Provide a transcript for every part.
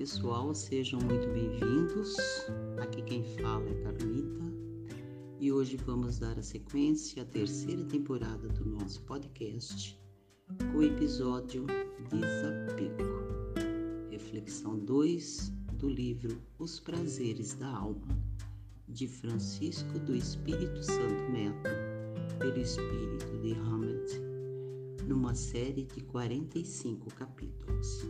pessoal, sejam muito bem-vindos. Aqui quem fala é Carlita e hoje vamos dar a sequência à terceira temporada do nosso podcast com o episódio Desapego. Reflexão 2 do livro Os Prazeres da Alma, de Francisco do Espírito Santo Neto, pelo Espírito de Hammett, numa série de 45 capítulos.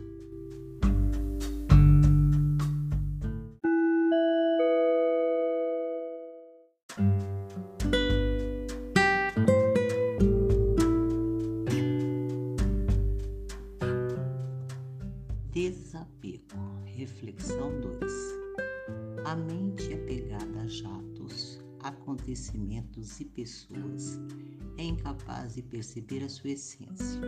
Acontecimentos e pessoas é incapaz de perceber a sua essência.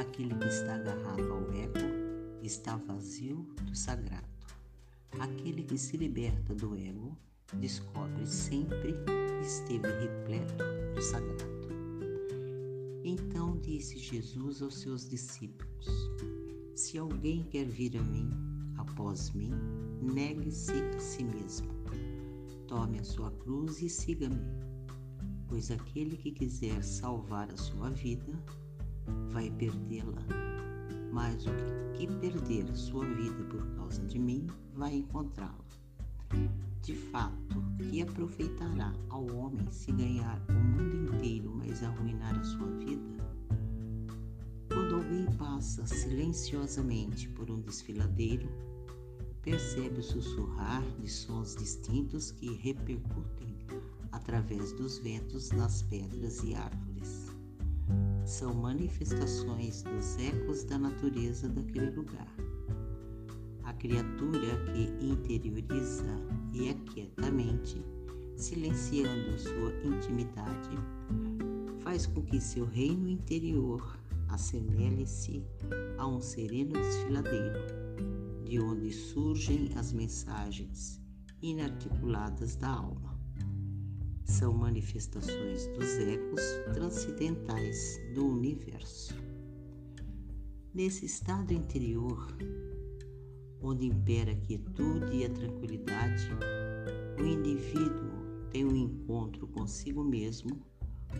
Aquele que está agarrado ao ego está vazio do sagrado. Aquele que se liberta do ego descobre sempre que esteve repleto do sagrado. Então disse Jesus aos seus discípulos: se alguém quer vir a mim, após mim, negue-se a si mesmo. Tome a sua cruz e siga-me, pois aquele que quiser salvar a sua vida vai perdê-la, mas o que perder sua vida por causa de mim vai encontrá-la. De fato, que aproveitará ao homem se ganhar o mundo inteiro, mas arruinar a sua vida? Quando alguém passa silenciosamente por um desfiladeiro, percebe o sussurrar de sons distintos que repercutem através dos ventos nas pedras e árvores. São manifestações dos ecos da natureza daquele lugar. A criatura que interioriza e aquietamente, silenciando sua intimidade, faz com que seu reino interior assemelhe-se a um sereno desfiladeiro, de onde surgem as mensagens inarticuladas da alma. São manifestações dos ecos transcendentais do universo. Nesse estado interior, onde impera a quietude e a tranquilidade, o indivíduo tem um encontro consigo mesmo,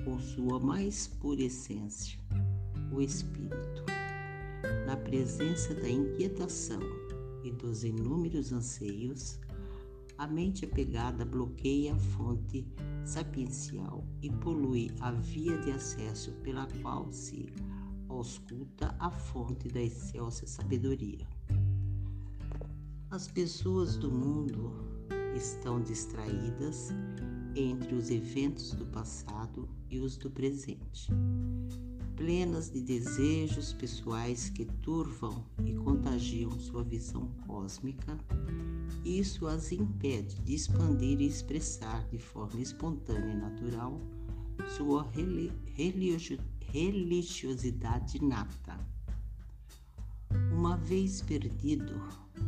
com sua mais pura essência o espírito. Na presença da inquietação e dos inúmeros anseios, a mente apegada bloqueia a fonte sapiencial e polui a via de acesso pela qual se ausculta a fonte da excelsa sabedoria. As pessoas do mundo estão distraídas entre os eventos do passado e os do presente plenas de desejos pessoais que turvam e contagiam sua visão cósmica, isso as impede de expandir e expressar de forma espontânea e natural sua religiosidade nata. Uma vez perdido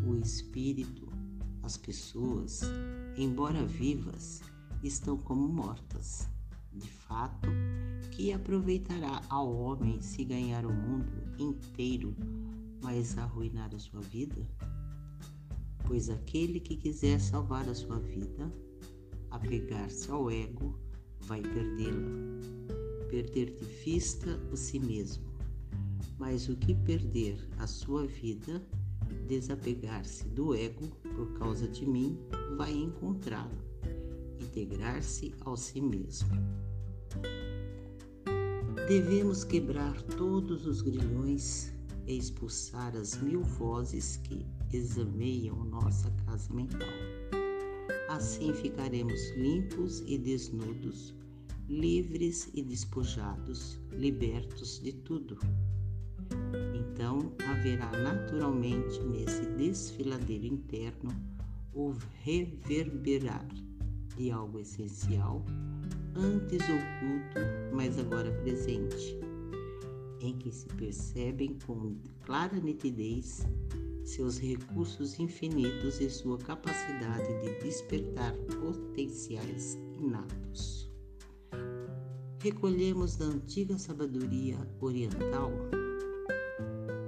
o espírito, as pessoas, embora vivas, estão como mortas. De fato, que aproveitará ao homem se ganhar o mundo inteiro, mas arruinar a sua vida? Pois aquele que quiser salvar a sua vida, apegar-se ao ego, vai perdê-la, perder de vista o si mesmo. Mas o que perder a sua vida, desapegar-se do ego por causa de mim, vai encontrá-la, integrar-se ao si mesmo. Devemos quebrar todos os grilhões e expulsar as mil vozes que exameiam nossa casa mental. Assim ficaremos limpos e desnudos, livres e despojados, libertos de tudo. Então haverá naturalmente nesse desfiladeiro interno o reverberar de algo essencial antes oculto, mas agora presente, em que se percebem com clara nitidez seus recursos infinitos e sua capacidade de despertar potenciais inatos. Recolhemos da antiga sabedoria oriental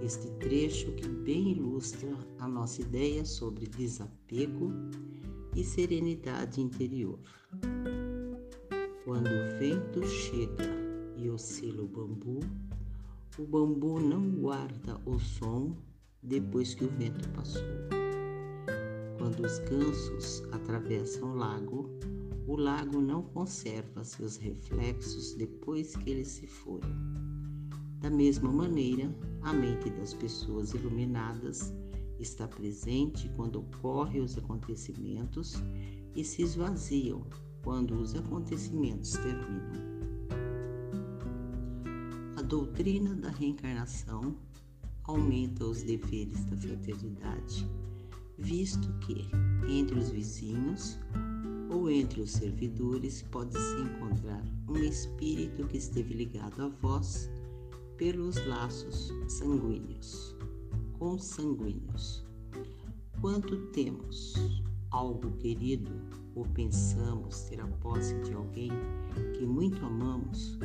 este trecho que bem ilustra a nossa ideia sobre desapego e serenidade interior. Quando o vento chega e oscila o bambu, o bambu não guarda o som depois que o vento passou. Quando os gansos atravessam o lago, o lago não conserva seus reflexos depois que eles se foram. Da mesma maneira, a mente das pessoas iluminadas está presente quando ocorrem os acontecimentos e se esvaziam quando os acontecimentos terminam. Doutrina da reencarnação aumenta os deveres da fraternidade, visto que, entre os vizinhos, ou entre os servidores pode-se encontrar um espírito que esteve ligado a vós pelos laços sanguíneos, consanguíneos. Quanto temos algo querido ou pensamos ter a posse de alguém que muito amamos,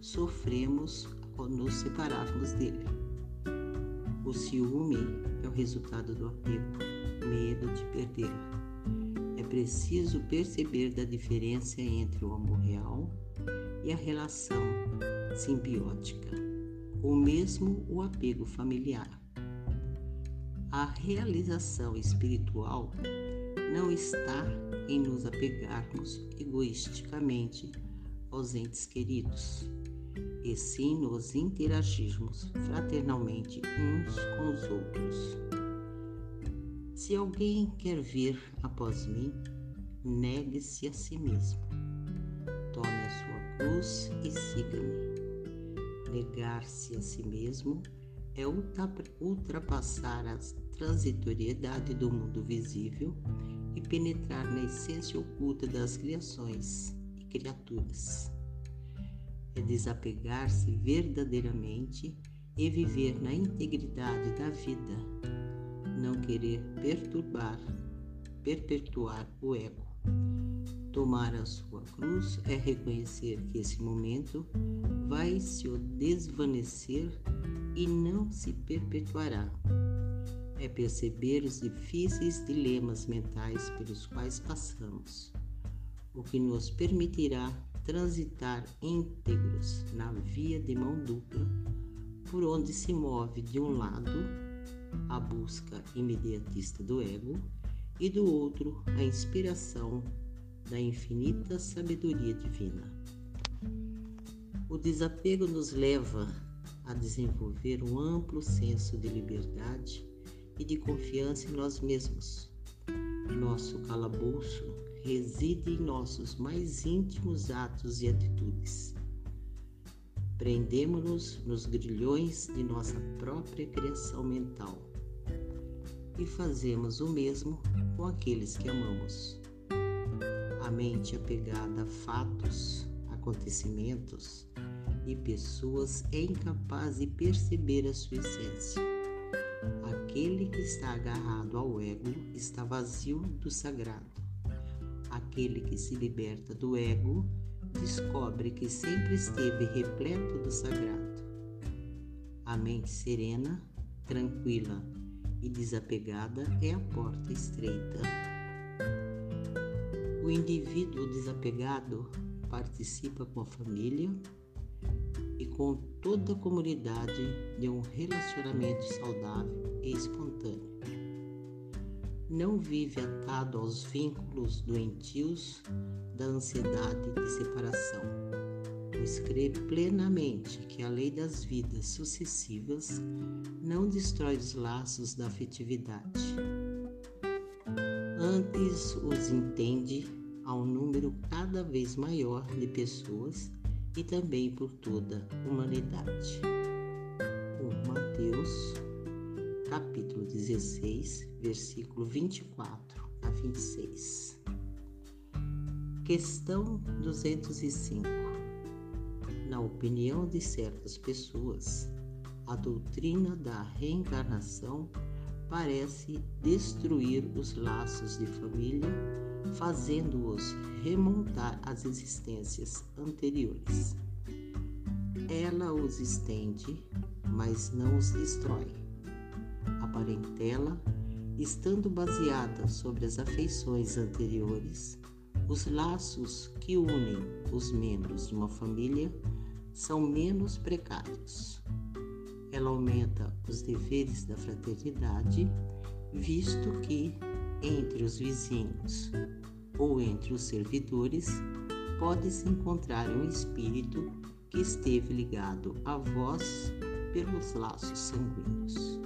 sofremos nos separarmos dele. O ciúme é o resultado do apego, medo de perder preciso perceber da diferença entre o amor real e a relação simbiótica, ou mesmo o apego familiar. A realização espiritual não está em nos apegarmos egoisticamente aos entes queridos, e sim nos interagirmos fraternalmente uns com os outros. Se alguém quer vir após mim, negue-se a si mesmo. Tome a sua cruz e siga-me. Negar-se a si mesmo é ultrapassar a transitoriedade do mundo visível e penetrar na essência oculta das criações e criaturas. É desapegar-se verdadeiramente e viver na integridade da vida não querer perturbar, perpetuar o ego. Tomar a sua cruz é reconhecer que esse momento vai se desvanecer e não se perpetuará. É perceber os difíceis dilemas mentais pelos quais passamos, o que nos permitirá transitar íntegros na via de mão dupla, por onde se move de um lado a busca imediatista do ego, e do outro, a inspiração da infinita sabedoria divina. O desapego nos leva a desenvolver um amplo senso de liberdade e de confiança em nós mesmos. Nosso calabouço reside em nossos mais íntimos atos e atitudes Prendemos-nos nos grilhões de nossa própria criação mental e fazemos o mesmo com aqueles que amamos. A mente apegada a fatos, acontecimentos e pessoas é incapaz de perceber a sua essência. Aquele que está agarrado ao ego está vazio do sagrado. Aquele que se liberta do ego descobre que sempre esteve repleto do sagrado. A mente serena, tranquila e desapegada é a porta estreita. O indivíduo desapegado participa com a família e com toda a comunidade de um relacionamento saudável e espontâneo. Não vive atado aos vínculos doentios da ansiedade de separação, pois crê plenamente que a lei das vidas sucessivas não destrói os laços da afetividade. Antes os entende a um número cada vez maior de pessoas e também por toda a humanidade. Por Mateus, capítulo 16, versículo 24 a 26. Questão 205. Na opinião de certas pessoas, a doutrina da reencarnação parece destruir os laços de família, fazendo-os remontar às existências anteriores. Ela os estende, mas não os destrói. Parentela, estando baseada sobre as afeições anteriores, os laços que unem os membros de uma família são menos precários. Ela aumenta os deveres da fraternidade, visto que entre os vizinhos ou entre os servidores pode-se encontrar um espírito que esteve ligado a vós pelos laços sanguíneos.